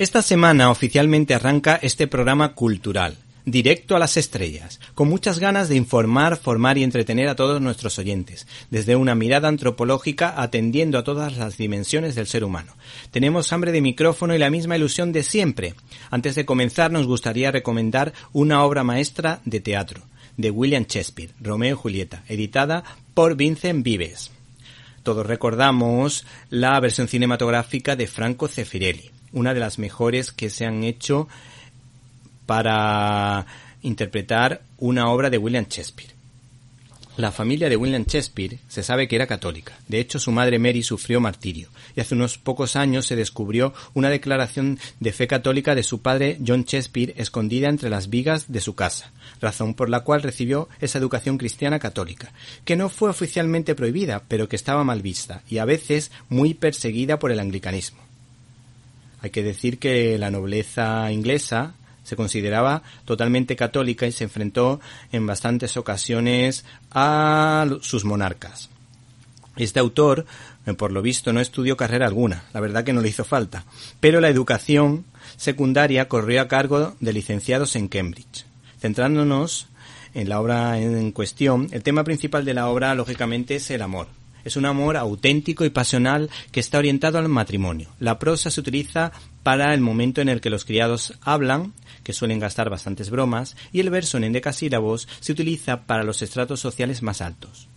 Esta semana oficialmente arranca este programa cultural, directo a las estrellas, con muchas ganas de informar, formar y entretener a todos nuestros oyentes, desde una mirada antropológica atendiendo a todas las dimensiones del ser humano. Tenemos hambre de micrófono y la misma ilusión de siempre. Antes de comenzar nos gustaría recomendar una obra maestra de teatro, de William Shakespeare, Romeo y Julieta, editada por Vincent Vives. Todos recordamos la versión cinematográfica de Franco Zeffirelli, una de las mejores que se han hecho para interpretar una obra de William Shakespeare. La familia de William Shakespeare se sabe que era católica. De hecho, su madre Mary sufrió martirio y hace unos pocos años se descubrió una declaración de fe católica de su padre John Shakespeare escondida entre las vigas de su casa, razón por la cual recibió esa educación cristiana católica, que no fue oficialmente prohibida, pero que estaba mal vista y a veces muy perseguida por el anglicanismo. Hay que decir que la nobleza inglesa se consideraba totalmente católica y se enfrentó en bastantes ocasiones a sus monarcas. Este autor, eh, por lo visto, no estudió carrera alguna, la verdad que no le hizo falta, pero la educación secundaria corrió a cargo de licenciados en Cambridge. Centrándonos en la obra en cuestión, el tema principal de la obra, lógicamente, es el amor. Es un amor auténtico y pasional que está orientado al matrimonio. La prosa se utiliza para el momento en el que los criados hablan, que suelen gastar bastantes bromas, y el verso en endecasílabos se utiliza para los estratos sociales más altos.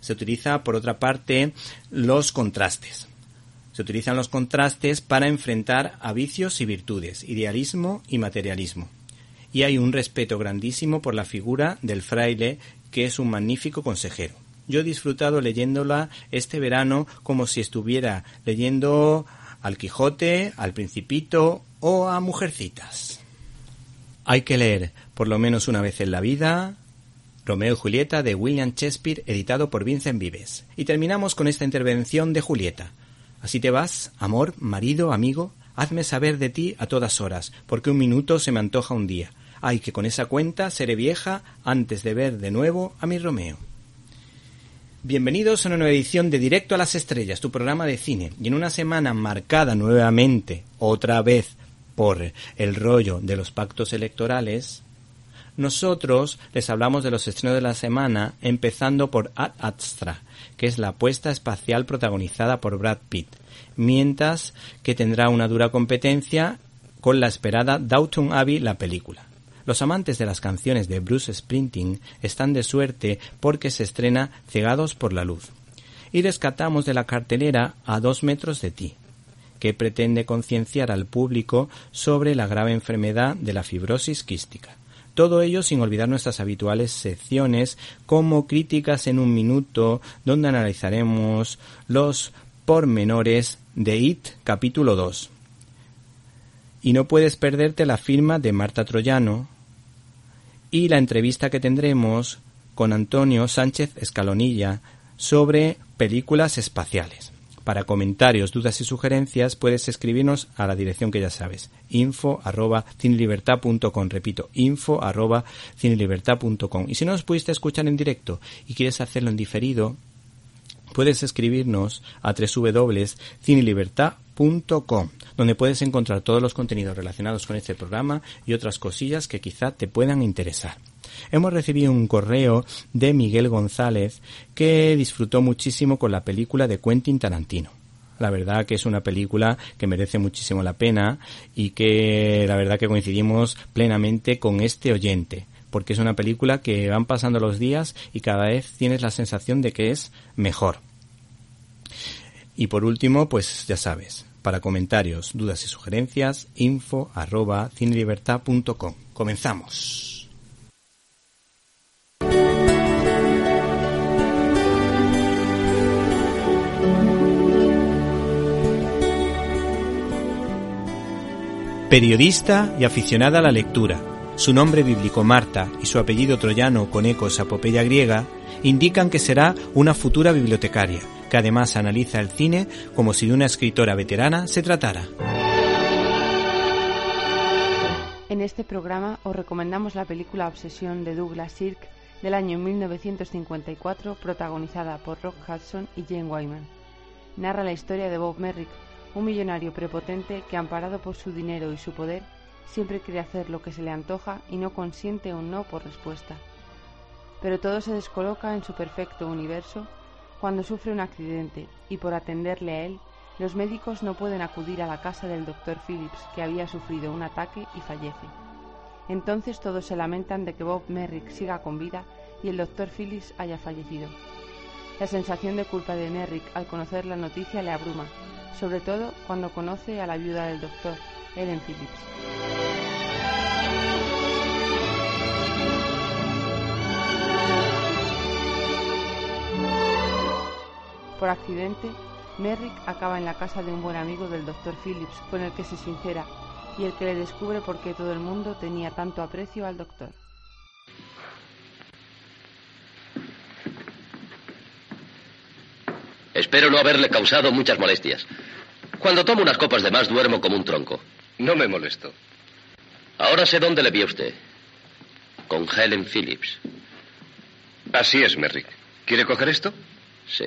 Se utiliza, por otra parte, los contrastes. Se utilizan los contrastes para enfrentar a vicios y virtudes, idealismo y materialismo. Y hay un respeto grandísimo por la figura del fraile, que es un magnífico consejero. Yo he disfrutado leyéndola este verano como si estuviera leyendo al Quijote, al Principito o a Mujercitas. Hay que leer por lo menos una vez en la vida Romeo y Julieta de William Shakespeare, editado por Vincent Vives. Y terminamos con esta intervención de Julieta. Así te vas, amor, marido, amigo, hazme saber de ti a todas horas, porque un minuto se me antoja un día. Ay, que con esa cuenta seré vieja antes de ver de nuevo a mi Romeo. Bienvenidos a una nueva edición de Directo a las Estrellas, tu programa de cine. Y en una semana marcada nuevamente, otra vez, por el rollo de los pactos electorales, nosotros les hablamos de los estrenos de la semana, empezando por Ad Astra, que es la apuesta espacial protagonizada por Brad Pitt, mientras que tendrá una dura competencia con la esperada Downton Abbey, la película. Los amantes de las canciones de Bruce Springsteen están de suerte porque se estrena Cegados por la Luz. Y rescatamos de la cartelera A dos metros de ti, que pretende concienciar al público sobre la grave enfermedad de la fibrosis quística. Todo ello sin olvidar nuestras habituales secciones como críticas en un minuto, donde analizaremos los pormenores de IT capítulo 2. Y no puedes perderte la firma de Marta Troyano y la entrevista que tendremos con Antonio Sánchez Escalonilla sobre películas espaciales. Para comentarios, dudas y sugerencias puedes escribirnos a la dirección que ya sabes, info arroba cinelibertad.com, repito, info arroba cinelibertad.com. Y si no nos pudiste escuchar en directo y quieres hacerlo en diferido, puedes escribirnos a www.cinelibertad.com, donde puedes encontrar todos los contenidos relacionados con este programa y otras cosillas que quizá te puedan interesar. Hemos recibido un correo de Miguel González que disfrutó muchísimo con la película de Quentin Tarantino. La verdad que es una película que merece muchísimo la pena y que la verdad que coincidimos plenamente con este oyente porque es una película que van pasando los días y cada vez tienes la sensación de que es mejor. Y por último, pues ya sabes, para comentarios, dudas y sugerencias, info arroba cinelibertad.com. Comenzamos. Periodista y aficionada a la lectura, su nombre bíblico Marta y su apellido troyano con ecos a epopeya griega indican que será una futura bibliotecaria, que además analiza el cine como si de una escritora veterana se tratara. En este programa os recomendamos la película Obsesión de Douglas Sirk del año 1954, protagonizada por Rock Hudson y Jane Wyman. Narra la historia de Bob Merrick, un millonario prepotente que, amparado por su dinero y su poder, siempre quiere hacer lo que se le antoja y no consiente un no por respuesta. Pero todo se descoloca en su perfecto universo cuando sufre un accidente y por atenderle a él, los médicos no pueden acudir a la casa del doctor Phillips, que había sufrido un ataque y fallece. Entonces todos se lamentan de que Bob Merrick siga con vida y el doctor Phillips haya fallecido. La sensación de culpa de Merrick al conocer la noticia le abruma, sobre todo cuando conoce a la viuda del doctor, Ellen Phillips. Por accidente, Merrick acaba en la casa de un buen amigo del Dr. Phillips, con el que se sincera, y el que le descubre por qué todo el mundo tenía tanto aprecio al doctor. Espero no haberle causado muchas molestias. Cuando tomo unas copas de más duermo como un tronco. No me molesto. Ahora sé dónde le vi a usted. Con Helen Phillips. Así es, Merrick. ¿Quiere coger esto? Sí.